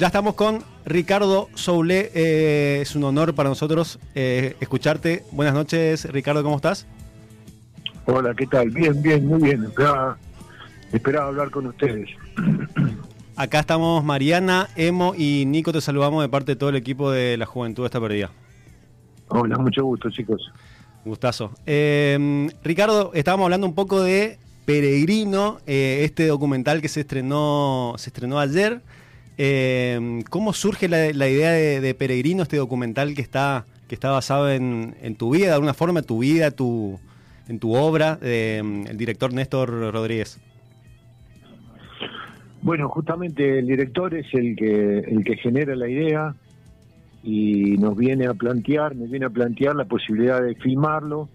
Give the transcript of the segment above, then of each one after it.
Ya estamos con Ricardo Soule. Eh, es un honor para nosotros eh, escucharte. Buenas noches, Ricardo, ¿cómo estás? Hola, ¿qué tal? Bien, bien, muy bien. Esperaba, esperaba hablar con ustedes. Acá estamos Mariana, Emo y Nico. Te saludamos de parte de todo el equipo de la Juventud Esta Perdida. Hola, mucho gusto, chicos. Gustazo. Eh, Ricardo, estábamos hablando un poco de Peregrino, eh, este documental que se estrenó, se estrenó ayer. Eh, ¿Cómo surge la, idea de, Peregrino, este documental que está, que está basado en, tu vida, de alguna forma, tu vida, tu, en tu obra, el director Néstor Rodríguez? Bueno, justamente el director es el que, el que genera la idea y nos viene a plantear, nos viene a plantear la posibilidad de filmarlo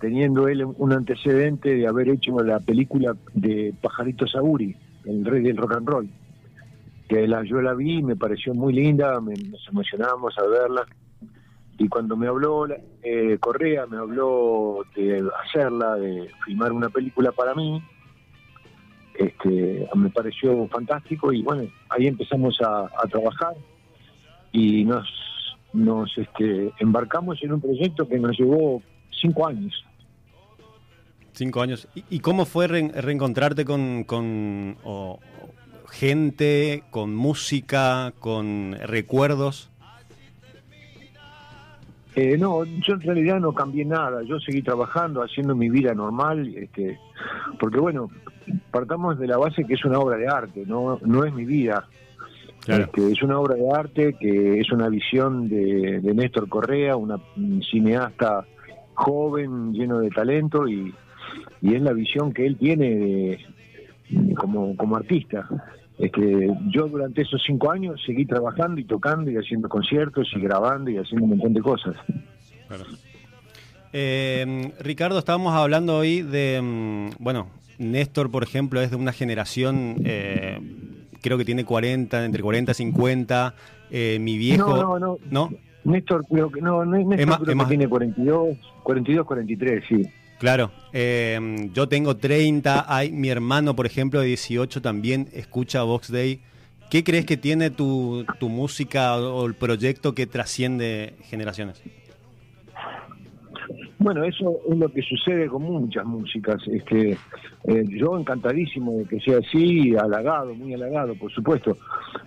teniendo él un antecedente de haber hecho la película de Pajarito Saguri, el rey del rock and roll, que la, yo la vi me pareció muy linda, nos emocionamos a verla. Y cuando me habló eh, Correa, me habló de hacerla, de filmar una película para mí, este, me pareció fantástico y bueno, ahí empezamos a, trabajar y nos, nos este, embarcamos en un proyecto que nos llevó cinco años. Cinco años. ¿Y, cómo fue reencontrarte con, gente, con música, con recuerdos? Eh, no, yo en realidad no cambié nada. Yo seguí trabajando, haciendo mi vida normal, este, porque bueno, partamos de la base que es una obra de arte, no, no es mi vida. Este, es una obra de arte que es una visión de, de Néstor Correa, una, un cineasta joven, lleno de talento y, y es la visión que él tiene como, como artista. Es que yo durante esos cinco años seguí trabajando y tocando y haciendo conciertos y grabando y haciendo un montón de cosas. Eh, Ricardo, estábamos hablando hoy de, mm, bueno, Néstor, por ejemplo, es de una generación, eh, creo que tiene 40, entre 40 y 50. Eh, mi viejo. No, no, no. Néstor creo que no, Néstor creo que tiene 42, 42, 43, sí. Claro, eh, yo tengo 30, hay, mi hermano, por ejemplo, de 18 también escucha Vox Day. ¿Qué crees que tiene tu, tu música o el proyecto que trasciende generaciones? Bueno, eso es lo que sucede con muchas músicas. Es que eh, yo encantadísimo de que sea así, halagado, muy halagado, por supuesto.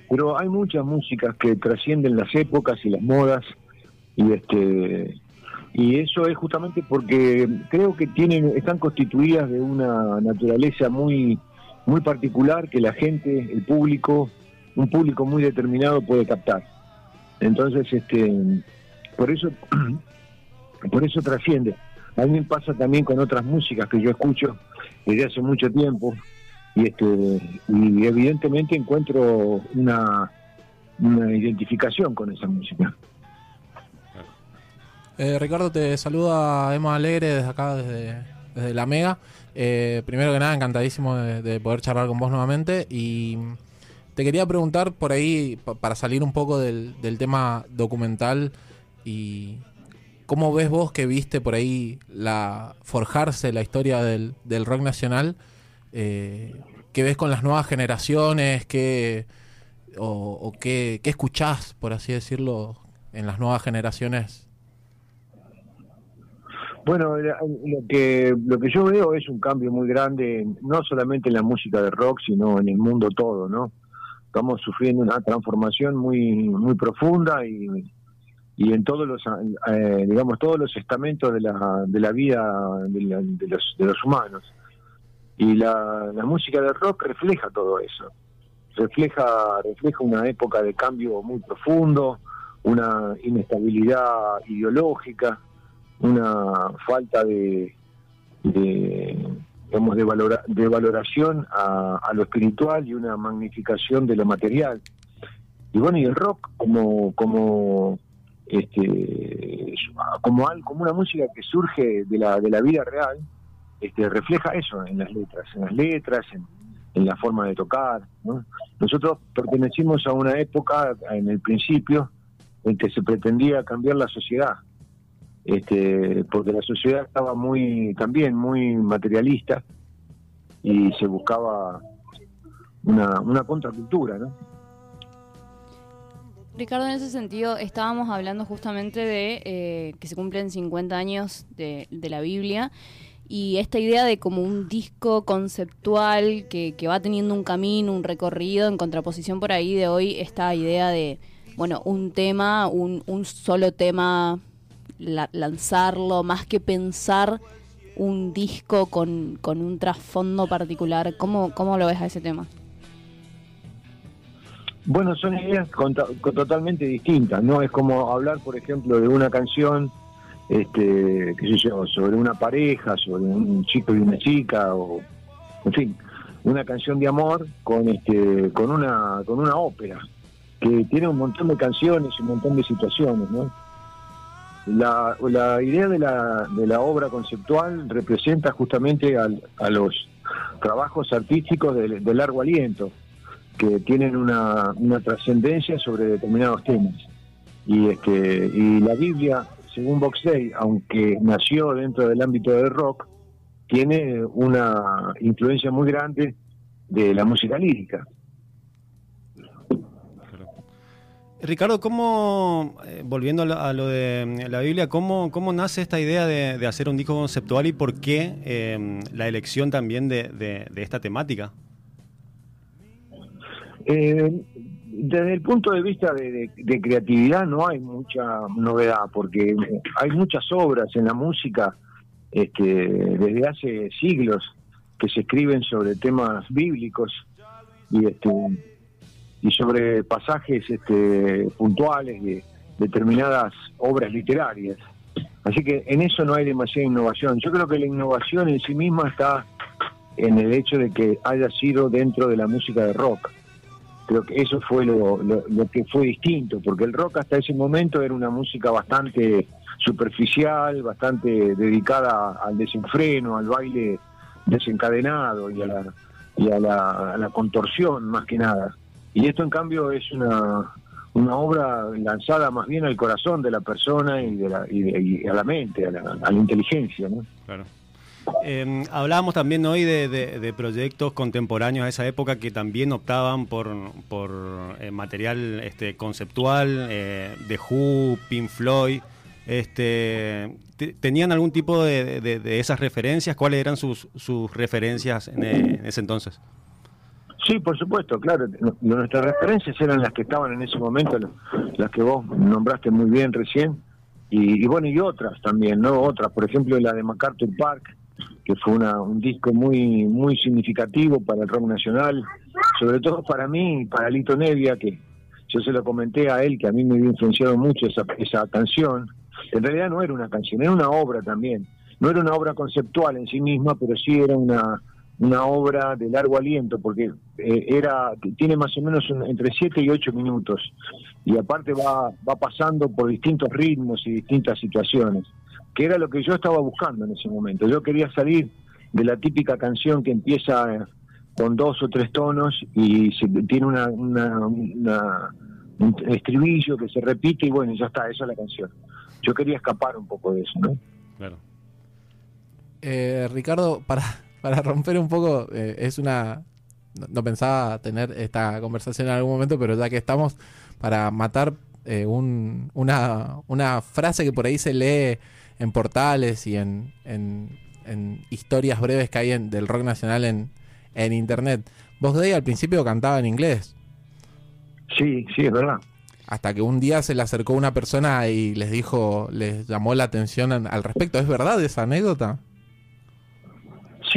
Pero hay muchas músicas que trascienden las épocas y las modas y este y eso es justamente porque creo que tienen están constituidas de una naturaleza muy muy particular que la gente, el público, un público muy determinado puede captar. Entonces, este por eso por eso trasciende. A mí me pasa también con otras músicas que yo escucho desde hace mucho tiempo y este y evidentemente encuentro una una identificación con esa música. Eh, Ricardo, te saluda Emma Alegre desde acá, desde, La Mega. Eh, primero que nada, encantadísimo de, poder charlar con vos nuevamente. Y te quería preguntar por ahí, para salir un poco del, tema documental, y cómo ves vos que viste por ahí la forjarse la historia del, rock nacional. Eh, ¿Qué ves con las nuevas generaciones? ¿Qué, o, qué, qué escuchás, por así decirlo, en las nuevas generaciones bueno, lo que lo que yo veo es un cambio muy grande, no solamente en la música de rock, sino en el mundo todo, ¿no? Estamos sufriendo una transformación muy muy profunda y, y en todos los eh, digamos todos los estamentos de la, de la vida de, los, de los humanos. Y la, la música de rock refleja todo eso. Refleja refleja una época de cambio muy profundo, una inestabilidad ideológica una falta de, de de, de valoración a, lo espiritual y una magnificación de lo material. Y bueno, y el rock como como este como como una música que surge de la de la vida real, este refleja eso en las letras, en las letras, en, en la forma de tocar. Nosotros pertenecimos a una época en el principio en que se pretendía cambiar la sociedad este, porque la sociedad estaba muy también muy materialista y se buscaba una, una contracultura, ¿no? Ricardo, en ese sentido, estábamos hablando justamente de eh, que se cumplen 50 años de, la Biblia y esta idea de como un disco conceptual que, va teniendo un camino, un recorrido, en contraposición por ahí de hoy, esta idea de, bueno, un tema, un, un solo tema, lanzarlo, más que pensar un disco con, con un trasfondo particular. ¿Cómo, ¿Cómo lo ves a ese tema? Bueno, son ideas totalmente distintas, ¿no? Es como hablar, por ejemplo, de una canción, este, qué sé yo, sobre una pareja, sobre un chico y una chica, o, en fin, una canción de amor con este, con una, con una ópera, que tiene un montón de canciones y un montón de situaciones, ¿no? La, idea de la, de la obra conceptual representa justamente al, a los trabajos artísticos de largo aliento, que tienen una, trascendencia sobre determinados temas. Y, este, y la Biblia, según Box Day, aunque nació dentro del ámbito del rock, tiene una influencia muy grande de la música lírica. Ricardo, ¿cómo, eh, volviendo a lo, de la Biblia, ¿cómo, cómo nace esta idea de, hacer un disco conceptual y por qué eh, la elección también de, de esta temática? Eh, desde el punto de vista de, creatividad no hay mucha novedad, porque hay muchas obras en la música este, desde hace siglos que se escriben sobre temas bíblicos y este y sobre pasajes este, puntuales de determinadas obras literarias. Así que en eso no hay demasiada innovación. Yo creo que la innovación en sí misma está en el hecho de que haya sido dentro de la música de rock creo que eso fue lo, que fue distinto, porque el rock hasta ese momento era una música bastante superficial, bastante dedicada al desenfreno, al baile desencadenado y a la, y a la, contorsión más que nada. Y esto en cambio es una, una obra lanzada más bien al corazón de la persona y, de la, y, a la mente, a la, inteligencia. ¿no? Claro. Eh, hablábamos también hoy de, proyectos contemporáneos a esa época que también optaban por, por eh, material este, conceptual, eh, de Who, Pink Floyd. Este, ¿Tenían algún tipo de, esas referencias? ¿Cuáles eran sus, sus referencias en, ese entonces? Sí, por supuesto, claro. Nuestras referencias eran las que estaban en ese momento, las que vos nombraste muy bien recién. Y, y, bueno, y otras también, ¿no? Otras, por ejemplo, la de MacArthur Park, que fue una, un disco muy muy significativo para el rock nacional, sobre todo para mí, para Lito Nevia, que yo se lo comenté a él, que a mí me había influenciado mucho esa, esa canción. En realidad no era una canción, era una obra también. No era una obra conceptual en sí misma, pero sí era una, una obra de largo aliento, porque eh, era tiene más o menos entre 7 y 8 minutos, y aparte va, va pasando por distintos ritmos y distintas situaciones que era lo que yo estaba buscando en ese momento. Yo quería salir de la típica canción que empieza con dos o tres tonos y tiene una, un estribillo que se repite y bueno, ya está, esa es la canción. Yo quería escapar un poco de eso, ¿no? Claro. Eh, Ricardo, para, para romper un poco, eh, es una... No, pensaba tener esta conversación en algún momento, pero ya que estamos, para matar eh, un, una, una frase que por ahí se lee en portales y en, en, historias breves que hay en, del rock nacional en, en internet. Vos de al principio cantaba en inglés. Sí, sí, es verdad. Hasta que un día se le acercó una persona y les dijo, les llamó la atención al respecto. ¿Es verdad esa anécdota?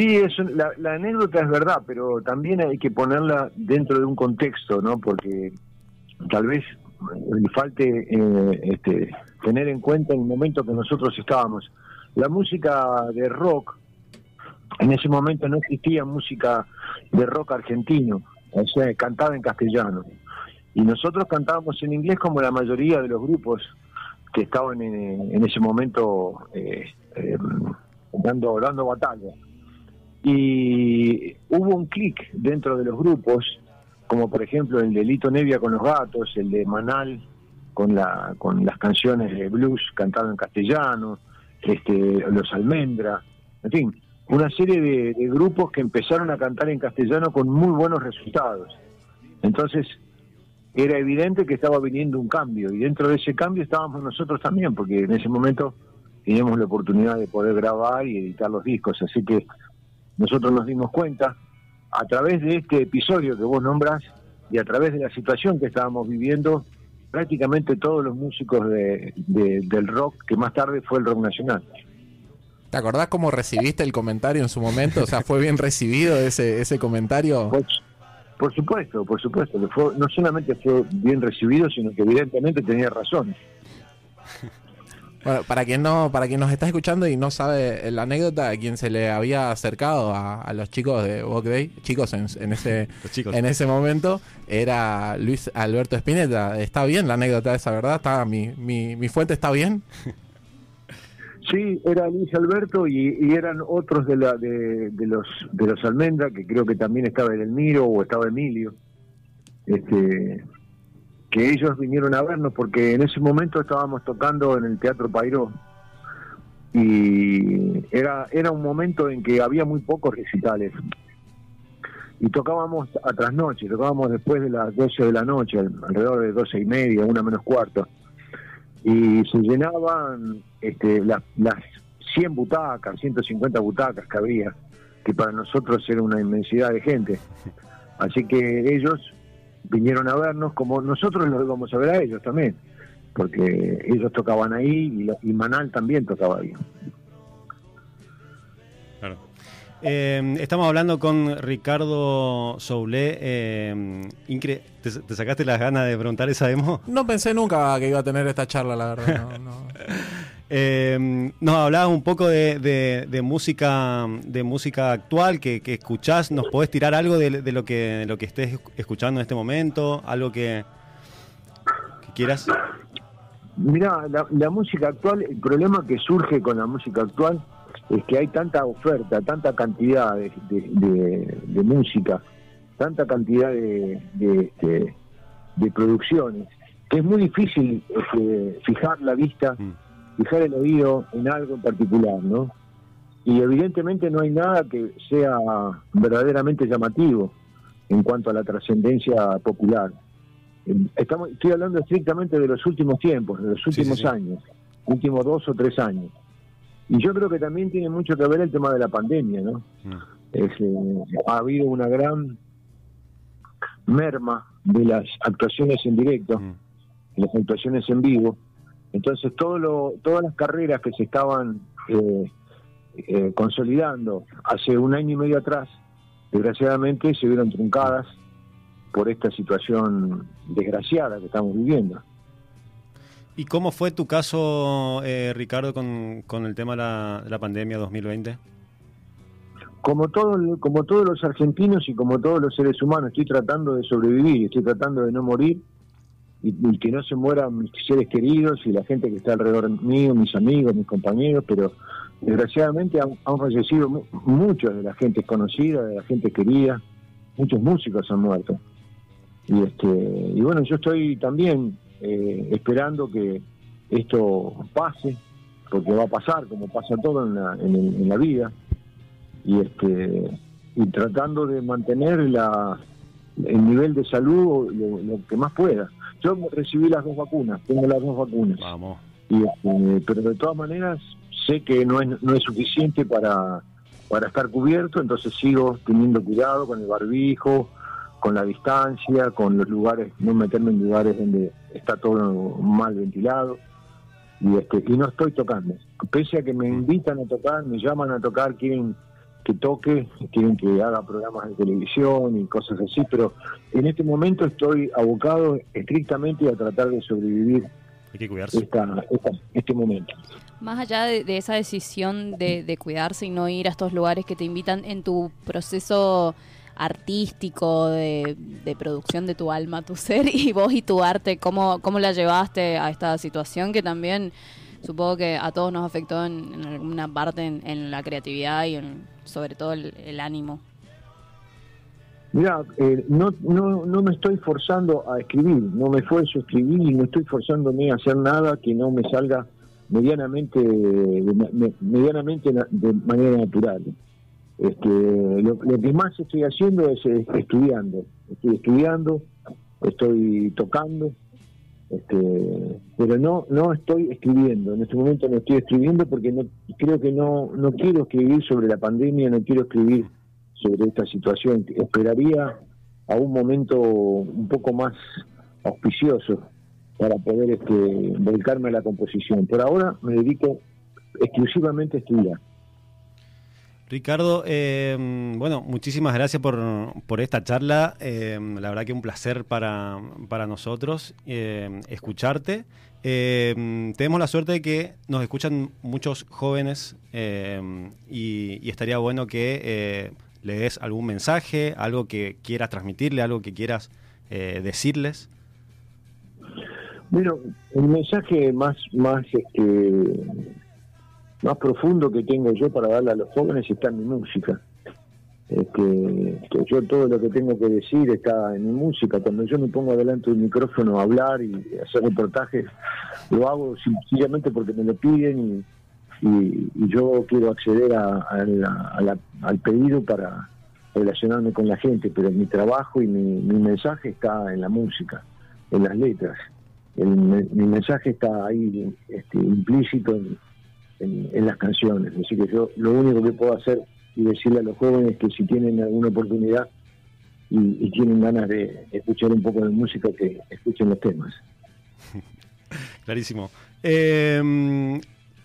Sí, es, la, la, anécdota es verdad, pero también hay que ponerla dentro de un contexto, ¿no? Porque tal vez le falte eh, este, tener en cuenta el momento que nosotros estábamos. La música de rock, en ese momento no existía música de rock argentino, o sea, cantada en castellano. Y nosotros cantábamos en inglés como la mayoría de los grupos que estaban en, ese momento eh, eh, dando, dando batalla. Y hubo un clic dentro de los grupos como por ejemplo el de Lito Nevia con los gatos, el de Manal con la con las canciones de blues cantado en castellano, este los Almendra, en fin, una serie de, grupos que empezaron a cantar en castellano con muy buenos resultados. Entonces, era evidente que estaba viniendo un cambio y dentro de ese cambio estábamos nosotros también, porque en ese momento teníamos la oportunidad de poder grabar y editar los discos, así que nosotros nos dimos cuenta a través de este episodio que vos nombras y a través de la situación que estábamos viviendo, prácticamente todos los músicos de, del rock, que más tarde fue el rock nacional. ¿Te acordás cómo recibiste el comentario en su momento? O sea, ¿fue bien recibido ese, ese comentario? Pues, por supuesto, por supuesto. Fue, no solamente fue bien recibido, sino que evidentemente tenía razón. Bueno, para quien no, para quien nos está escuchando y no sabe la anécdota, a quien se le había acercado a, los chicos de Walk Day, chicos en, ese en ese momento, era Luis Alberto Espineta. ¿Está bien la anécdota esa, verdad? ¿Está, mi, mi, mi fuente está bien? Sí, era Luis Alberto y, eran otros de, la, de, los de los Almendra, que creo que también estaba Edelmiro o estaba Emilio. Este, que ellos vinieron a vernos porque en ese momento estábamos tocando en el Teatro Pairó. Y era, era un momento en que había muy pocos recitales. Y tocábamos a trasnoche, tocábamos después de las 12 de la noche, alrededor de 12 y media, una menos cuarto. Y se llenaban este, las, las 100 butacas, 150 butacas que había, que para nosotros era una inmensidad de gente. Así que ellos vinieron a vernos como nosotros los íbamos a ver a ellos también, porque ellos tocaban ahí y, Manal también tocaba ahí. Eh, estamos hablando con Ricardo Soulé. Eh, ¿te, sacaste las ganas de preguntar esa demo? No pensé nunca que iba a tener esta charla, la verdad. No, eh, nos hablabas un poco de, música de música actual que, que, escuchás. ¿Nos podés tirar algo de, lo que lo que estés escuchando en este momento? ¿Algo que, quieras? Mira, la, la música actual, el problema que surge con la música actual es que hay tanta oferta, tanta cantidad de, música, tanta cantidad de, este, de, producciones, que es muy difícil este, fijar la vista, mm. Fijar el oído en algo en particular, ¿no? Y evidentemente no hay nada que sea verdaderamente llamativo en cuanto a la trascendencia popular. Estamos, estoy hablando estrictamente de los últimos tiempos, de los últimos años, últimos dos o tres años. Y yo creo que también tiene mucho que ver el tema de la pandemia, ¿no? Mm. Eh, ha habido una gran merma de las actuaciones en directo, mm. las actuaciones en vivo. Entonces, todo lo, todas las carreras que se estaban eh, eh, consolidando hace un año y medio atrás, desgraciadamente se vieron truncadas por esta situación desgraciada que estamos viviendo. ¿Y cómo fue tu caso, eh, Ricardo, con, con, el tema de la, la, pandemia 2020? Como, todo, como todos los argentinos y como todos los seres humanos, estoy tratando de sobrevivir, estoy tratando de no morir y, que no se mueran mis seres queridos y la gente que está alrededor mío, mis amigos, mis compañeros, pero desgraciadamente han, fallecido muchos de la gente conocida, de la gente querida, muchos músicos han muerto. Y, este, y bueno, yo estoy también eh, esperando que esto pase, porque va a pasar, como pasa todo en la, en, la vida, y este y tratando de mantener la, el nivel de salud lo, que más pueda. Yo recibí las dos vacunas, tengo las dos vacunas. Vamos. Y, este, pero de todas maneras sé que no es, no es suficiente para, para estar cubierto, entonces sigo teniendo cuidado con el barbijo, con la distancia, con los lugares, no meterme en lugares donde está todo mal ventilado y este y no estoy tocando. Pese a que me invitan a tocar, me llaman a tocar, quieren que toque, quieren que haga programas de televisión y cosas así, pero en este momento estoy abocado estrictamente a tratar de sobrevivir Hay que cuidarse. este momento. Más allá de, esa decisión de, de, cuidarse y no ir a estos lugares que te invitan en tu proceso artístico, de, producción de tu alma, tu ser y vos y tu arte, ¿cómo, cómo la llevaste a esta situación que también supongo que a todos nos afectó en, alguna parte en, la creatividad y sobre todo el, ánimo? Mira, eh, no, no, no me estoy forzando a escribir, no me esfuerzo a escribir y no estoy forzándome a hacer nada que no me salga medianamente, medianamente de manera natural. Este, lo, que más estoy haciendo es, estudiando. Estoy estudiando, estoy tocando, este, pero no no estoy escribiendo. En este momento no estoy escribiendo porque no creo que no no quiero escribir sobre la pandemia, no quiero escribir sobre esta situación. Esperaría a un momento un poco más auspicioso para poder este, volcarme a la composición. Por ahora me dedico exclusivamente a estudiar. Ricardo, eh, bueno, muchísimas gracias por, por esta charla. Eh, la verdad que un placer para, para nosotros eh, escucharte. Tenemos la suerte de que nos escuchan muchos jóvenes y, y estaría bueno que eh, le des algún mensaje, algo que quieras transmitirle, algo que quieras eh, decirles. Bueno, el mensaje más más este más profundo que tengo yo para darle a los jóvenes está en mi música. Este, que yo todo lo que tengo que decir está en mi música. Cuando yo me pongo delante del micrófono a hablar y hacer reportajes, lo hago sencillamente porque me lo piden y, y- yo quiero acceder a, la- al pedido para relacionarme con la gente, pero mi trabajo y mi, mi mensaje está en la música, en las letras. El mi mensaje está ahí este, implícito en, en- las canciones. Así que yo lo único que puedo hacer y decirle a los jóvenes que si tienen alguna oportunidad y, tienen ganas de escuchar un poco de música, que escuchen los temas. Clarísimo. Eh,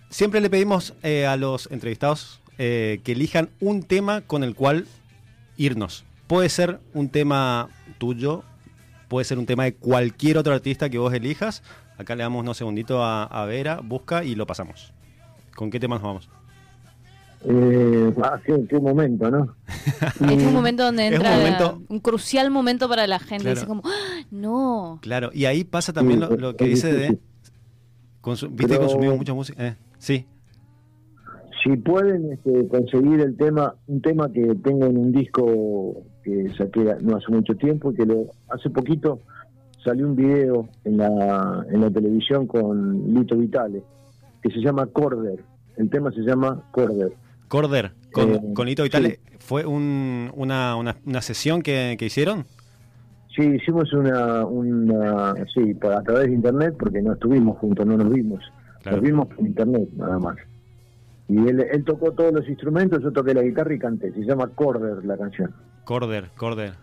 siempre le pedimos eh, a los entrevistados eh, que elijan un tema con el cual irnos. Puede ser un tema tuyo, puede ser un tema de cualquier otro artista que vos elijas. Acá le damos unos segunditos a Vera, busca y lo pasamos. ¿Con qué tema nos vamos? Eh, ah, qué, qué momento, ¿no? Es un momento donde un entra momento- un crucial momento para la gente. Claro. Dice como, ¡Ah! no. Claro, y ahí pasa también lo, lo que dice de... consu- ¿Viste que Pero- consumimos mucha música? Eh, sí, Si pueden este, conseguir el tema, un tema que tengo en un disco que saqué no hace mucho tiempo y que lo, hace poquito salió un video en la, en la televisión con Lito Vitale que se llama Corder. El tema se llama Corder. Corder, con, Eh, con Lito Vitale. sí. ¿Fue un- una, una, una sesión que, que hicieron? Sí, hicimos una, una sí, a través de internet porque no estuvimos juntos, no nos vimos. Claro. Nos vimos por internet nada más. Y él, él tocó todos los instrumentos, yo toqué la guitarra y canté. Se llama Corder la canción. Corder, Corder.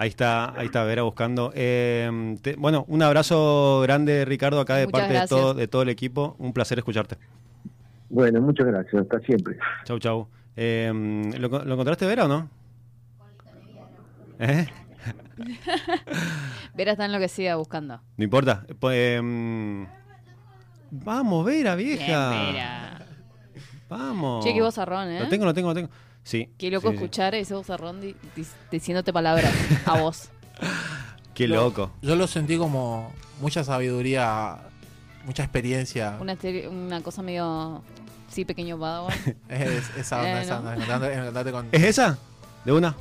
Ahí está, ahí está Vera buscando. Eh, te- bueno, un abrazo grande, Ricardo, acá de Muchas parte de todo, de todo el equipo. Un placer escucharte. Bueno, muchas gracias, hasta siempre. Chau, chau. Eh, ¿lo, lo encontraste, Vera, o no? ¿Eh? Vera está enloquecida buscando. No importa. Pues, em, vamos, Vera, vieja. Bien, Vera. Vamos. Che, qué vozarrón, ¿eh? Lo tengo, lo tengo, lo tengo. Sí. Qué loco sí, sí. escuchar ese vozarrón di- di- diciéndote palabras a vos. Qué Lo- loco. Yo lo sentí como mucha sabiduría, mucha experiencia. Una, una cosa medio... Sí, pequeño padawan. Es esa onda, Eh, esa ¿no? onda. encontrarte- encontrarte con, ¿Es esa? ¿De una?